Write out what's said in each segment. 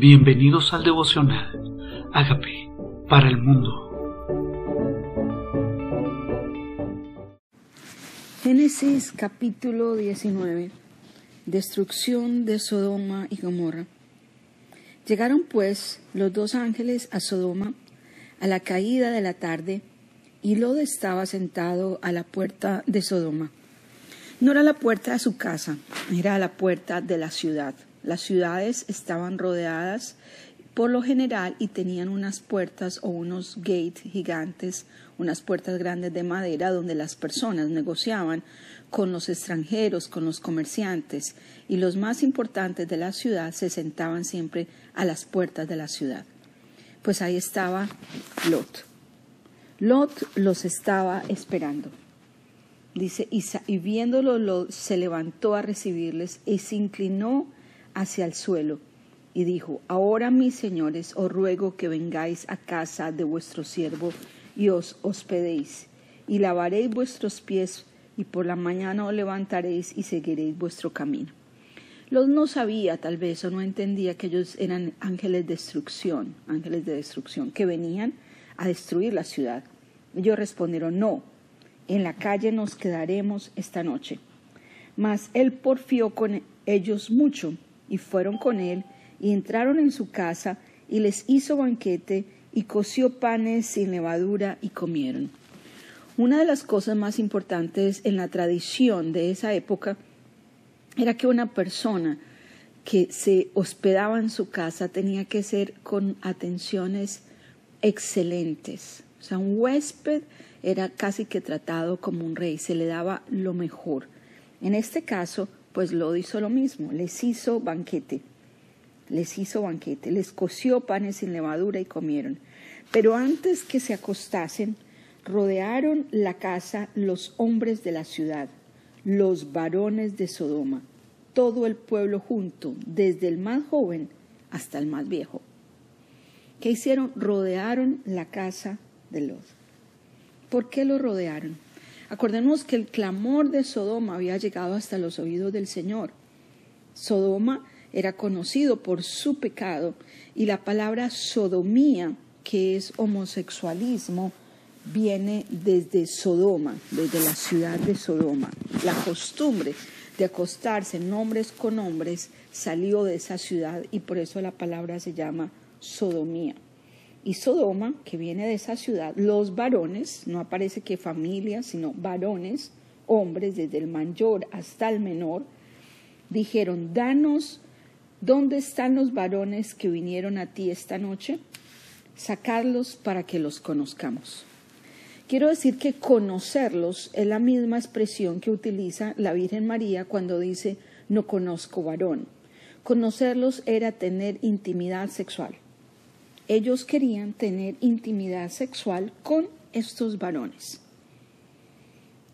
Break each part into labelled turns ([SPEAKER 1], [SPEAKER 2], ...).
[SPEAKER 1] Bienvenidos al devocional. Hágame para el mundo.
[SPEAKER 2] Génesis capítulo 19. Destrucción de Sodoma y Gomorra. Llegaron pues los dos ángeles a Sodoma a la caída de la tarde y Lot estaba sentado a la puerta de Sodoma. No era la puerta de su casa, era la puerta de la ciudad. Las ciudades estaban rodeadas por lo general y tenían unas puertas o unos gates gigantes, unas puertas grandes de madera donde las personas negociaban con los extranjeros, con los comerciantes y los más importantes de la ciudad se sentaban siempre a las puertas de la ciudad. Pues ahí estaba Lot. Lot los estaba esperando. Dice, y, viéndolo se levantó a recibirles y se inclinó hacia el suelo y dijo, Ahora mis señores, os ruego que vengáis a casa de vuestro siervo y os hospedéis, y lavaréis vuestros pies, y por la mañana os levantaréis y seguiréis vuestro camino. Los no sabía tal vez o no entendía que ellos eran ángeles de destrucción, ángeles de destrucción, que venían a destruir la ciudad. Ellos respondieron, no, en la calle nos quedaremos esta noche. Mas él porfió con ellos mucho y fueron con él y entraron en su casa y les hizo banquete y coció panes sin levadura y comieron. Una de las cosas más importantes en la tradición de esa época era que una persona que se hospedaba en su casa tenía que ser con atenciones excelentes. O sea, un huésped era casi que tratado como un rey, se le daba lo mejor. En este caso, pues lo hizo lo mismo, les hizo banquete, les hizo banquete, les coció panes sin levadura y comieron. Pero antes que se acostasen, rodearon la casa los hombres de la ciudad, los varones de Sodoma, todo el pueblo junto, desde el más joven hasta el más viejo. ¿Qué hicieron? Rodearon la casa de Lot. ¿Por qué lo rodearon? Acordemos que el clamor de Sodoma había llegado hasta los oídos del Señor. Sodoma era conocido por su pecado y la palabra sodomía, que es homosexualismo, viene desde Sodoma, desde la ciudad de Sodoma. La costumbre de acostarse hombres con hombres salió de esa ciudad y por eso la palabra se llama sodomía y Sodoma, que viene de esa ciudad, los varones, no aparece que familias, sino varones, hombres, desde el mayor hasta el menor, dijeron, danos, ¿dónde están los varones que vinieron a ti esta noche? Sacarlos para que los conozcamos. Quiero decir que conocerlos es la misma expresión que utiliza la Virgen María cuando dice, no conozco varón. Conocerlos era tener intimidad sexual ellos querían tener intimidad sexual con estos varones.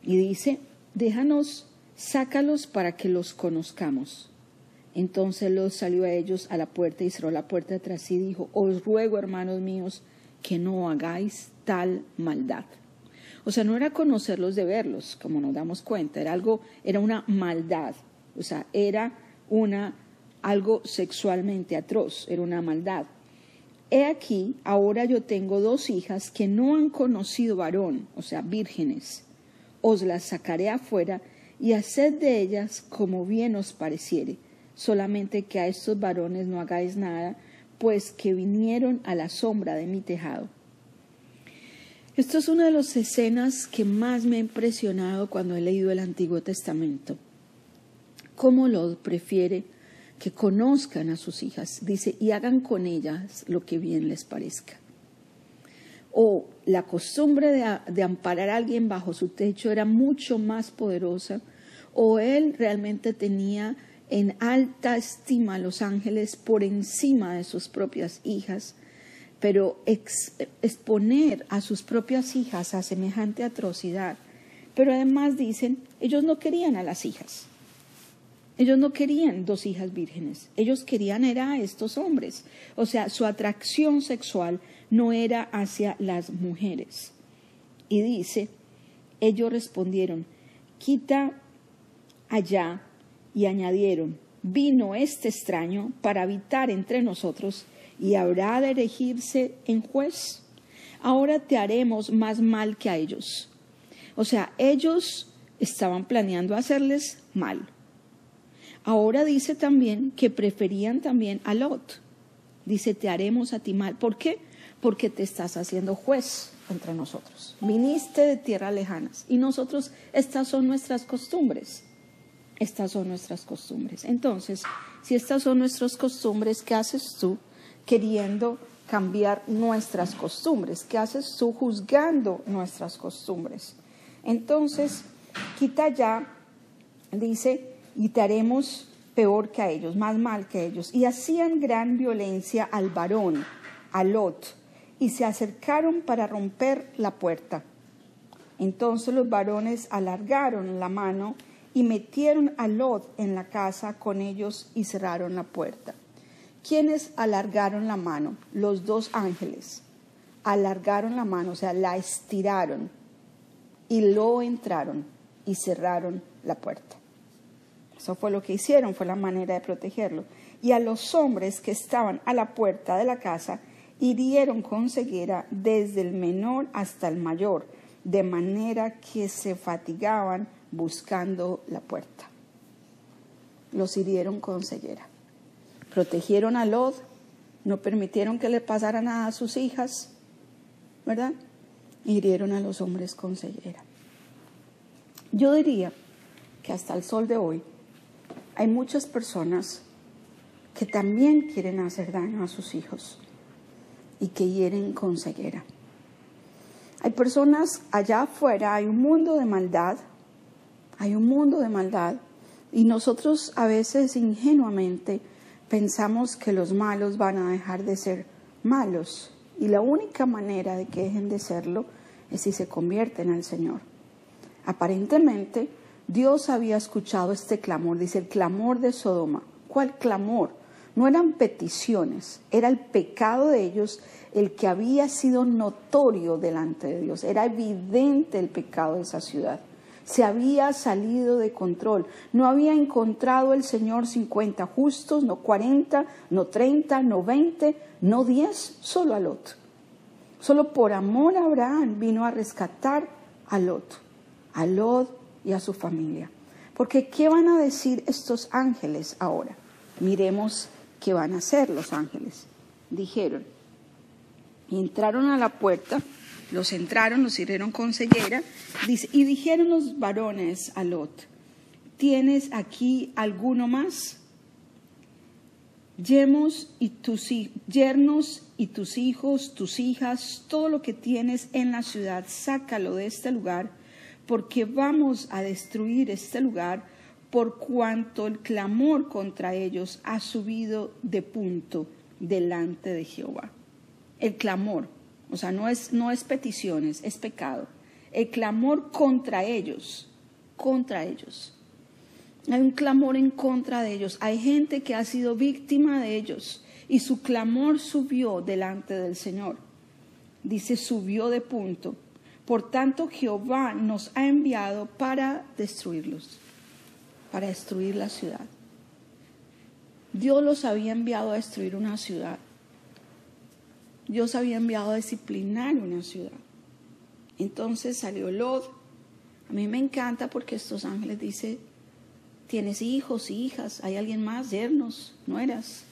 [SPEAKER 2] Y dice, déjanos, sácalos para que los conozcamos. Entonces los salió a ellos a la puerta y cerró la puerta atrás y dijo, os ruego, hermanos míos, que no hagáis tal maldad. O sea, no era conocerlos de verlos, como nos damos cuenta, era algo, era una maldad, o sea, era una algo sexualmente atroz, era una maldad. He aquí, ahora yo tengo dos hijas que no han conocido varón, o sea, vírgenes. Os las sacaré afuera y haced de ellas como bien os pareciere, solamente que a estos varones no hagáis nada, pues que vinieron a la sombra de mi tejado. Esto es una de las escenas que más me ha impresionado cuando he leído el Antiguo Testamento. Cómo lo prefiere que conozcan a sus hijas, dice, y hagan con ellas lo que bien les parezca. O la costumbre de, de, amparar a alguien bajo su techo era mucho más poderosa, o él realmente tenía en alta estima a los ángeles por encima de sus propias hijas, pero exponer a sus propias hijas a semejante atrocidad. Pero además dicen, ellos no querían a las hijas ellos no querían dos hijas vírgenes, ellos querían era a estos hombres. O sea, su atracción sexual no era hacia las mujeres. Y dice, ellos respondieron, quita allá, y añadieron, vino este extraño para habitar entre nosotros y habrá de erigirse en juez. Ahora te haremos más mal que a ellos. O sea, ellos estaban planeando hacerles mal. Ahora dice también que preferían también a Lot. Dice, te haremos a ti mal. ¿Por qué? Porque te estás haciendo juez entre nosotros. Viniste de tierras lejanas y nosotros, estas son nuestras costumbres. Estas son nuestras costumbres. Entonces, si estas son nuestras costumbres, ¿qué haces tú queriendo cambiar nuestras costumbres? ¿Qué haces tú juzgando nuestras costumbres? Entonces, quita ya, dice, y te haremos peor que a ellos, más mal que ellos. Y hacían gran violencia al varón, a Lot, y se acercaron para romper la puerta. Entonces los varones alargaron la mano y metieron a Lot en la casa con ellos y cerraron la puerta. ¿Quiénes alargaron la mano? Los dos ángeles. Alargaron la mano, o sea, la estiraron y lo entraron y cerraron la puerta. Eso fue lo que hicieron, fue la manera de protegerlo. Y a los hombres que estaban a la puerta de la casa hirieron con ceguera desde el menor hasta el mayor, de manera que se fatigaban buscando la puerta. Los hirieron con ceguera. Protegieron a Lot, no permitieron que le pasara nada a sus hijas, ¿verdad? Hirieron a los hombres con ceguera. Yo diría que hasta el sol de hoy hay muchas personas que también quieren hacer daño a sus hijos y que hieren con ceguera. Hay personas allá afuera, hay un mundo de maldad hay un mundo de maldad y nosotros a veces ingenuamente pensamos que los malos van a dejar de ser malos y la única manera de que dejen de serlo es si se convierten al Señor. Aparentemente Dios había escuchado este clamor, dice el clamor de Sodoma. ¿Cuál clamor? No eran peticiones, era el pecado de ellos el que había sido notorio delante de Dios, era evidente el pecado de esa ciudad se había salido de control. No había encontrado el Señor 50 justos, no 40, no 30, no 20, no 10, solo a Lot. Solo por amor a Abraham vino a rescatar a Lot, a Lot y a su familia. Porque ¿qué van a decir estos ángeles ahora? Miremos qué van a hacer los ángeles. Dijeron, entraron a la puerta los entraron, los hirieron con ceguera, y dijeron los varones a Lot, ¿tienes aquí alguno más? Yernos y, tus, yernos y tus hijos, tus hijas, todo lo que tienes en la ciudad, sácalo de este lugar, porque vamos a destruir este lugar por cuanto el clamor contra ellos ha subido de punto delante de Jehová. El clamor, o sea, no es, no es peticiones, es pecado. El clamor contra ellos, contra ellos. Hay un clamor en contra de ellos. Hay gente que ha sido víctima de ellos y su clamor subió delante del Señor. Dice, subió de punto. Por tanto, Jehová nos ha enviado para destruirlos, para destruir la ciudad. Dios los había enviado a destruir una ciudad. Dios había enviado a disciplinar una ciudad. Entonces salió Lot. A mí me encanta porque estos ángeles dicen, tienes hijos, hijas, hay alguien más, yernos, nueras.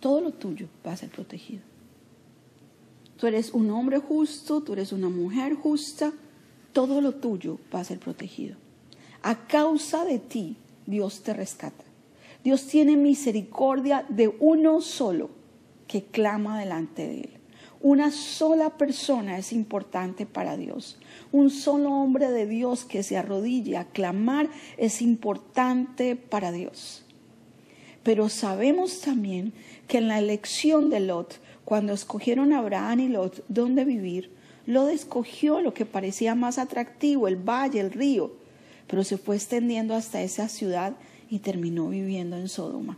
[SPEAKER 2] Todo lo tuyo va a ser protegido. Tú eres un hombre justo, tú eres una mujer justa, todo lo tuyo va a ser protegido. A causa de ti, Dios te rescata. Dios tiene misericordia de uno solo que clama delante de Él. Una sola persona es importante para Dios. Un solo hombre de Dios que se arrodilla a clamar es importante para Dios. Pero sabemos también que en la elección de Lot, cuando escogieron a Abraham y Lot dónde vivir, Lot escogió lo que parecía más atractivo, el valle, el río, pero se fue extendiendo hasta esa ciudad y terminó viviendo en Sodoma.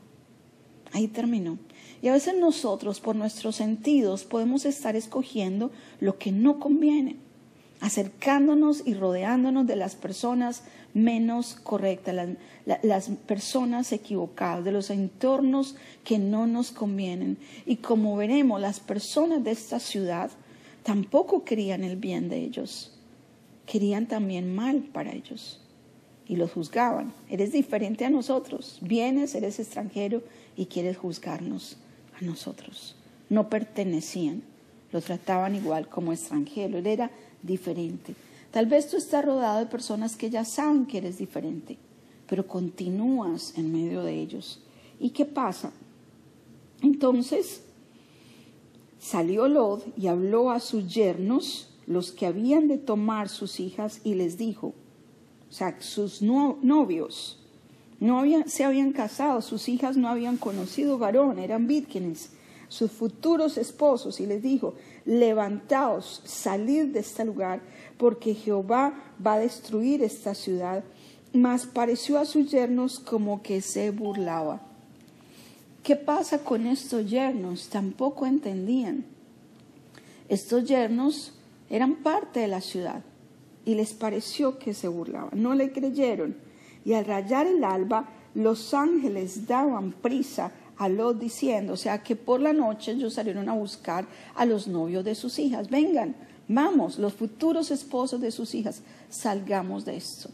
[SPEAKER 2] Ahí terminó. Y a veces nosotros, por nuestros sentidos, podemos estar escogiendo lo que no conviene. Acercándonos y rodeándonos de las personas menos correctas, las, personas equivocadas, de los entornos que no nos convienen. Y como veremos, las personas de esta ciudad tampoco querían el bien de ellos, querían también mal para ellos y los juzgaban. Eres diferente a nosotros, vienes, eres extranjero y quieres juzgarnos a nosotros. No pertenecían, lo trataban igual como extranjero, él era diferente. Tal vez tú estás rodeado de personas que ya saben que eres diferente, pero continúas en medio de ellos. ¿Y qué pasa? Entonces salió Lod y habló a sus yernos, los que habían de tomar sus hijas, y les dijo, o sea, sus novios, no se habían casado, sus hijas no habían conocido varón, eran vírgenes, sus futuros esposos, y les dijo, levantaos, salid de este lugar, porque Jehová va a destruir esta ciudad. Mas pareció a sus yernos como que se burlaba. ¿Qué pasa con estos yernos? Tampoco entendían. Estos yernos eran parte de la ciudad y les pareció que se burlaban. No le creyeron. Y al rayar el alba, los ángeles daban prisa a diciendo, o sea que por la noche ellos salieron a buscar a los novios de sus hijas. Vengan, vamos, los futuros esposos de sus hijas, salgamos de esto.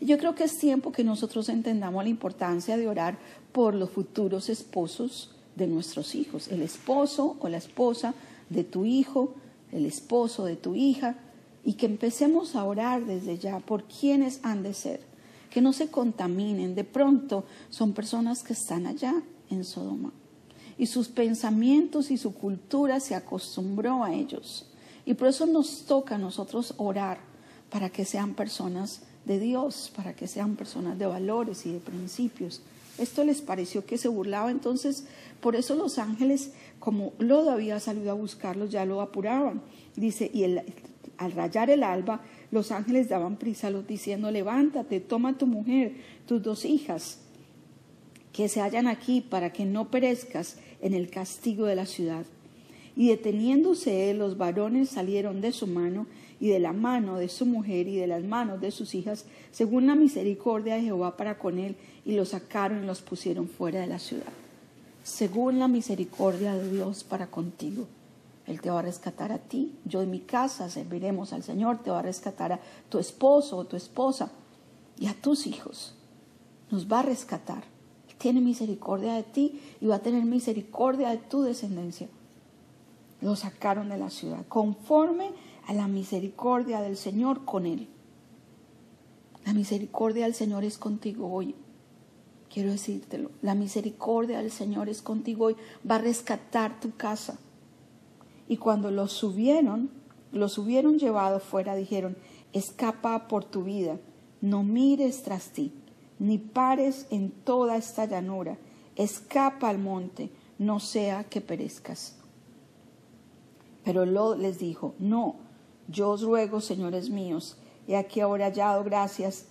[SPEAKER 2] Y yo creo que es tiempo que nosotros entendamos la importancia de orar por los futuros esposos de nuestros hijos, el esposo o la esposa de tu hijo, el esposo de tu hija, y que empecemos a orar desde ya por quienes han de ser, que no se contaminen, de pronto son personas que están allá, en Sodoma. Y sus pensamientos y su cultura se acostumbró a ellos. Y por eso nos toca a nosotros orar para que sean personas de Dios, para que sean personas de valores y de principios. Esto les pareció que se burlaba, entonces por eso los ángeles, como Lodo había salido a buscarlos, ya lo apuraban. Dice, y al rayar el alba, los ángeles daban prisa a los diciendo, levántate, toma tu mujer, tus dos hijas que se hallan aquí para que no perezcas en el castigo de la ciudad. Y deteniéndose él, los varones salieron de su mano y de la mano de su mujer y de las manos de sus hijas, según la misericordia de Jehová para con él, y los sacaron y los pusieron fuera de la ciudad. Según la misericordia de Dios para contigo. Él te va a rescatar a ti, yo en mi casa serviremos al Señor, te va a rescatar a tu esposo o tu esposa y a tus hijos. Nos va a rescatar tiene misericordia de ti y va a tener misericordia de tu descendencia. Lo sacaron de la ciudad, conforme a la misericordia del Señor con él. La misericordia del Señor es contigo hoy. Quiero decírtelo, la misericordia del Señor es contigo hoy. Va a rescatar tu casa. Y cuando los subieron, los hubieron llevado fuera, dijeron, escapa por tu vida, no mires tras ti ni pares en toda esta llanura, escapa al monte, no sea que perezcas. Pero Lot les dijo, no, yo os ruego, señores míos, he aquí ahora hallado gracias,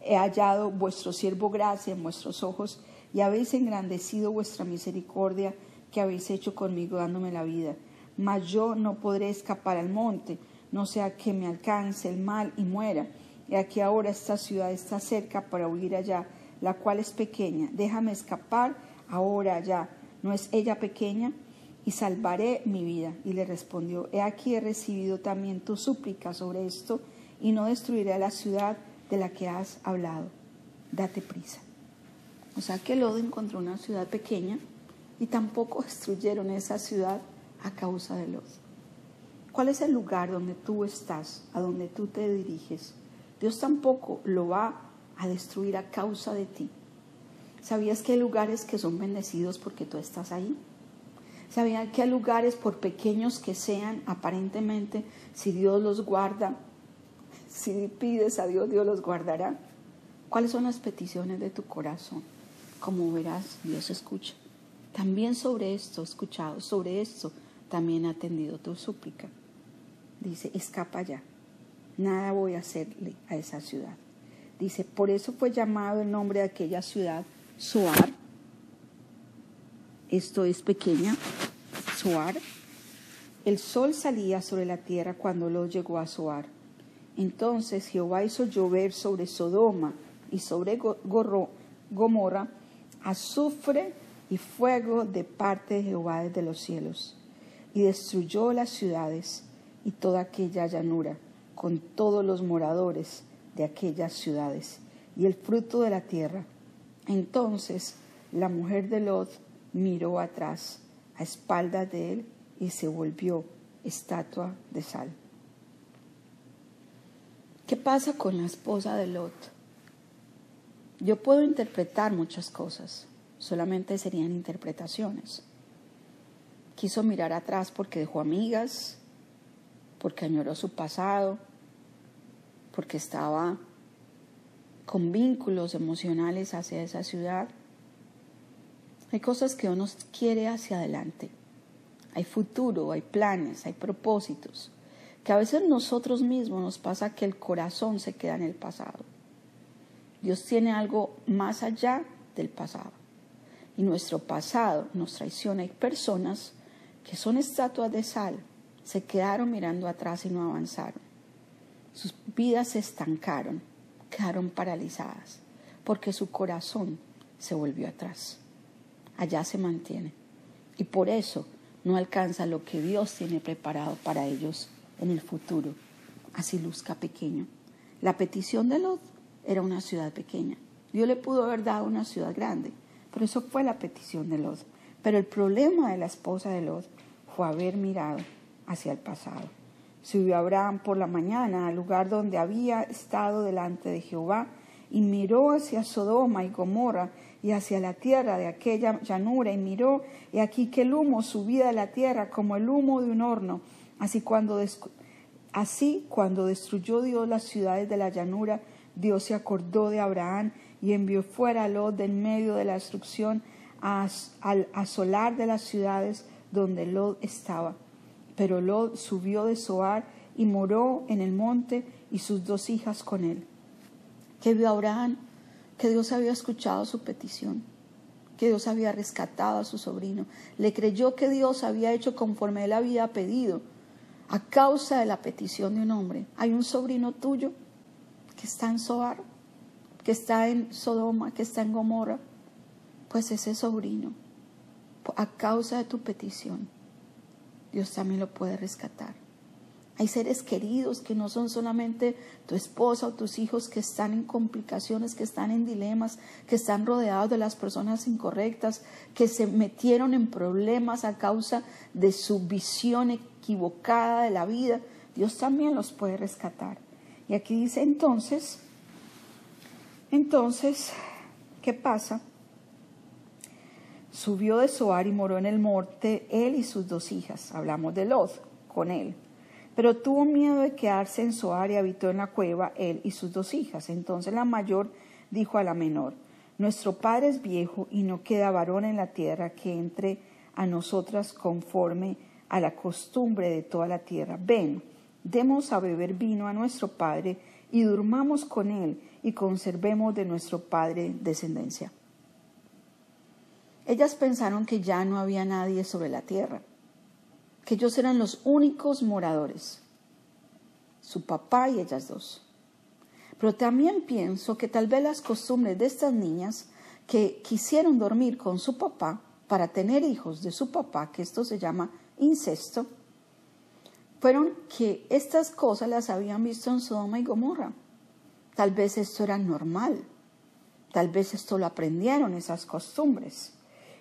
[SPEAKER 2] he hallado vuestro siervo gracia en vuestros ojos, y habéis engrandecido vuestra misericordia que habéis hecho conmigo dándome la vida. Mas yo no podré escapar al monte, no sea que me alcance el mal y muera. Y aquí ahora esta ciudad está cerca para huir allá, la cual es pequeña. Déjame escapar ahora allá. ¿No es ella pequeña? Y salvaré mi vida. Y le respondió, he aquí he recibido también tu súplica sobre esto, y no destruiré la ciudad de la que has hablado. Date prisa. O sea que Lodo encontró una ciudad pequeña y tampoco destruyeron esa ciudad a causa de Lot. ¿Cuál es el lugar donde tú estás, a donde tú te diriges? Dios tampoco lo va a destruir a causa de ti. ¿Sabías que hay lugares que son bendecidos porque tú estás ahí? ¿Sabías que hay lugares, por pequeños que sean, aparentemente, si Dios los guarda, si pides a Dios, Dios los guardará? ¿Cuáles son las peticiones de tu corazón? Como verás, Dios escucha. También sobre esto, escuchado, sobre esto, también ha atendido tu súplica. Dice, escapa ya nada voy a hacerle a esa ciudad. Dice, por eso fue llamado el nombre de aquella ciudad Soar. Esto es pequeña, Soar. El sol salía sobre la tierra cuando Lot llegó a Zoar. Entonces Jehová hizo llover sobre Sodoma y sobre Gomorra azufre y fuego de parte de Jehová desde los cielos, y destruyó las ciudades y toda aquella llanura, con todos los moradores de aquellas ciudades, y el fruto de la tierra. Entonces la mujer de Lot miró atrás, a espaldas de él, y se volvió estatua de sal. ¿Qué pasa con la esposa de Lot? Yo puedo interpretar muchas cosas, solamente serían interpretaciones. Quiso mirar atrás porque dejó amigas, porque añoró su pasado, porque estaba con vínculos emocionales hacia esa ciudad. Hay cosas que uno quiere hacia adelante. Hay futuro, hay planes, hay propósitos. Que a veces nosotros mismos nos pasa que el corazón se queda en el pasado. Dios tiene algo más allá del pasado. Y nuestro pasado nos traiciona. Hay personas que son estatuas de sal, se quedaron mirando atrás y no avanzaron. Sus vidas se estancaron, quedaron paralizadas, porque su corazón se volvió atrás. Allá se mantiene. Y por eso no alcanza lo que Dios tiene preparado para ellos en el futuro, así luzca pequeño. La petición de Lot era una ciudad pequeña. Dios le pudo haber dado una ciudad grande, pero eso fue la petición de Lot. Pero el problema de la esposa de Lot fue haber mirado hacia el pasado. Subió Abraham por la mañana al lugar donde había estado delante de Jehová y miró hacia Sodoma y Gomorra y hacia la tierra de aquella llanura y miró y aquí que el humo subía de la tierra como el humo de un horno. Así cuando, así cuando destruyó Dios las ciudades de la llanura, Dios se acordó de Abraham y envió fuera a Lot del medio de la destrucción al asolar de las ciudades donde Lot estaba. Pero Lot subió de Zoar y moró en el monte y sus dos hijas con él. Que vio Abraham que Dios había escuchado su petición, que Dios había rescatado a su sobrino. Le creyó que Dios había hecho conforme él había pedido a causa de la petición de un hombre. Hay un sobrino tuyo que está en Zoar, que está en Sodoma, que está en Gomorra. Pues ese sobrino, a causa de tu petición, Dios también lo puede rescatar. Hay seres queridos que no son solamente tu esposa o tus hijos que están en complicaciones, que están en dilemas, que están rodeados de las personas incorrectas, que se metieron en problemas a causa de su visión equivocada de la vida. Dios también los puede rescatar. Y aquí dice entonces, entonces, ¿qué pasa? Subió de Soar y moró en el monte él y sus dos hijas. Hablamos de Lot con él. Pero tuvo miedo de quedarse en Soar y habitó en la cueva él y sus dos hijas. Entonces la mayor dijo a la menor, Nuestro padre es viejo y no queda varón en la tierra que entre a nosotras conforme a la costumbre de toda la tierra. Ven, demos a beber vino a nuestro padre y durmamos con él y conservemos de nuestro padre descendencia. Ellas pensaron que ya no había nadie sobre la tierra, que ellos eran los únicos moradores, su papá y ellas dos. Pero también pienso que tal vez las costumbres de estas niñas que quisieron dormir con su papá para tener hijos de su papá, que esto se llama incesto, fueron que estas cosas las habían visto en Sodoma y Gomorra. Tal vez esto era normal, tal vez esto lo aprendieron, esas costumbres.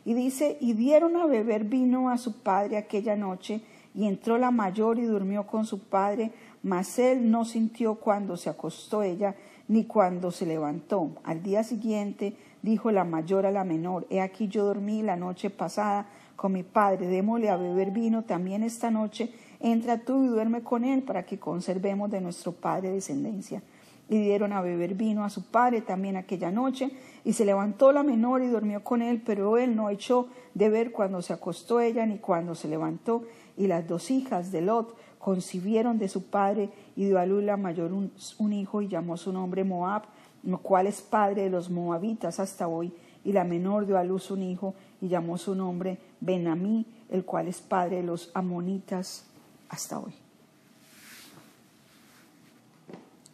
[SPEAKER 2] Y dice, y dieron a beber vino a su padre aquella noche, y entró la mayor y durmió con su padre, mas él no sintió cuando se acostó ella, ni cuando se levantó. Al día siguiente dijo la mayor a la menor, he aquí yo dormí la noche pasada con mi padre, démosle a beber vino también esta noche, entra tú y duerme con él para que conservemos de nuestro padre descendencia y dieron a beber vino a su padre también aquella noche, y se levantó la menor y durmió con él, pero él no echó de ver cuando se acostó ella ni cuando se levantó, y las dos hijas de Lot concibieron de su padre y dio a luz la mayor un, hijo y llamó su nombre Moab, lo cual es padre de los moabitas hasta hoy, y la menor dio a luz un hijo y llamó su nombre Benamí, el cual es padre de los amonitas hasta hoy.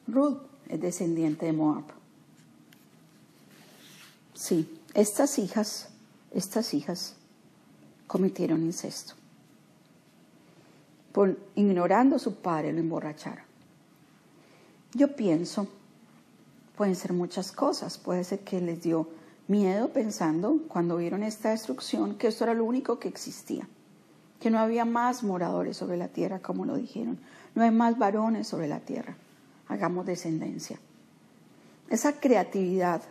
[SPEAKER 2] Ruth es descendiente de Moab. Sí, estas hijas, estas hijas cometieron incesto. Ignorando a su padre lo emborracharon. Yo pienso, pueden ser muchas cosas. Puede ser que les dio miedo pensando, cuando vieron esta destrucción, que esto era lo único que existía. Que no había más moradores sobre la tierra, como lo dijeron. No hay más varones sobre la tierra. Hagamos descendencia. Esa creatividad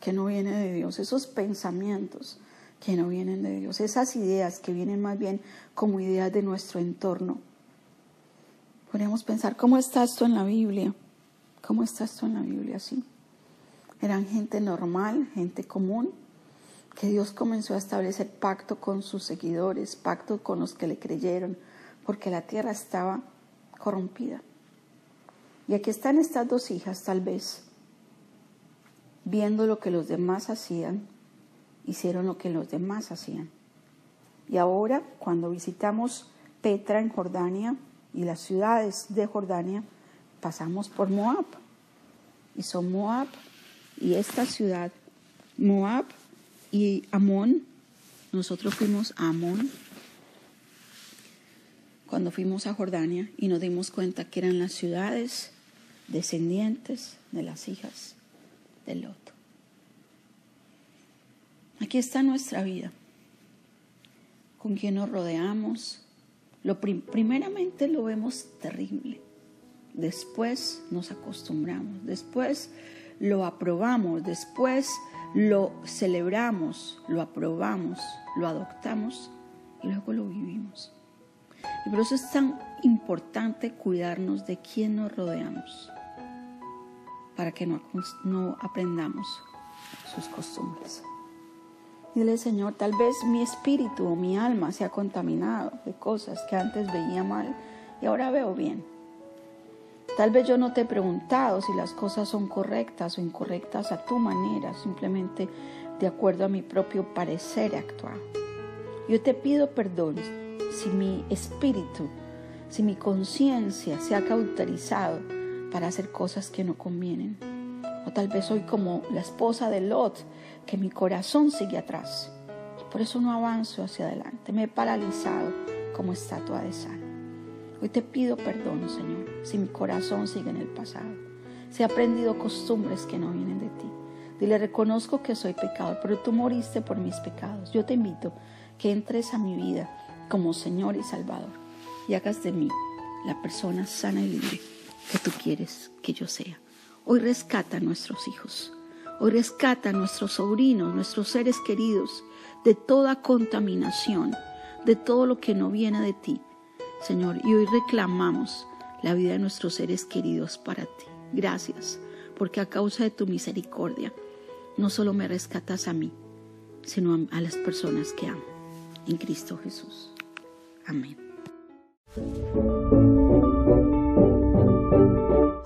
[SPEAKER 2] que no viene de Dios, esos pensamientos que no vienen de Dios, esas ideas que vienen más bien como ideas de nuestro entorno. Podríamos pensar, ¿cómo está esto en la Biblia? ¿Cómo está esto en la Biblia? Sí. Eran gente normal, gente común, que Dios comenzó a establecer pacto con sus seguidores, pacto con los que le creyeron, porque la tierra estaba corrompida. Y aquí están estas dos hijas, tal vez, viendo lo que los demás hacían, hicieron lo que los demás hacían. Y ahora, cuando visitamos Petra en Jordania y las ciudades de Jordania, pasamos por Moab. Y son Moab y esta ciudad, Moab y Amón. Nosotros fuimos a Amón cuando fuimos a Jordania y nos dimos cuenta que eran las ciudades descendientes de las hijas de Lot. Aquí está nuestra vida, con quien nos rodeamos. Lo primeramente lo vemos terrible, después nos acostumbramos, después lo aprobamos, después lo celebramos, lo aprobamos, lo adoptamos y luego lo vivimos. Y por eso es tan importante cuidarnos de quién nos rodeamos para que no, no aprendamos sus costumbres. Dile, Señor, tal vez mi espíritu o mi alma se ha contaminado de cosas que antes veía mal y ahora veo bien. Tal vez yo no te he preguntado si las cosas son correctas o incorrectas a tu manera, simplemente de acuerdo a mi propio parecer actuar. Yo te pido perdón si mi espíritu, si mi conciencia se ha cauterizado para hacer cosas que no convienen. O tal vez soy como la esposa de Lot, que mi corazón sigue atrás. Por eso no avanzo hacia adelante. Me he paralizado como estatua de sal. Hoy te pido perdón, Señor, si mi corazón sigue en el pasado. Si he aprendido costumbres que no vienen de ti. Dile, reconozco que soy pecador, pero tú moriste por mis pecados. Yo te invito que entres a mi vida como Señor y Salvador y hagas de mí la persona sana y libre que tú quieres que yo sea. Hoy rescata a nuestros hijos, hoy rescata a nuestros sobrinos, nuestros seres queridos de toda contaminación, de todo lo que no viene de ti, Señor. Y hoy reclamamos la vida de nuestros seres queridos para ti. Gracias, porque a causa de tu misericordia, no solo me rescatas a mí, sino a las personas que amo. En Cristo Jesús. Amén.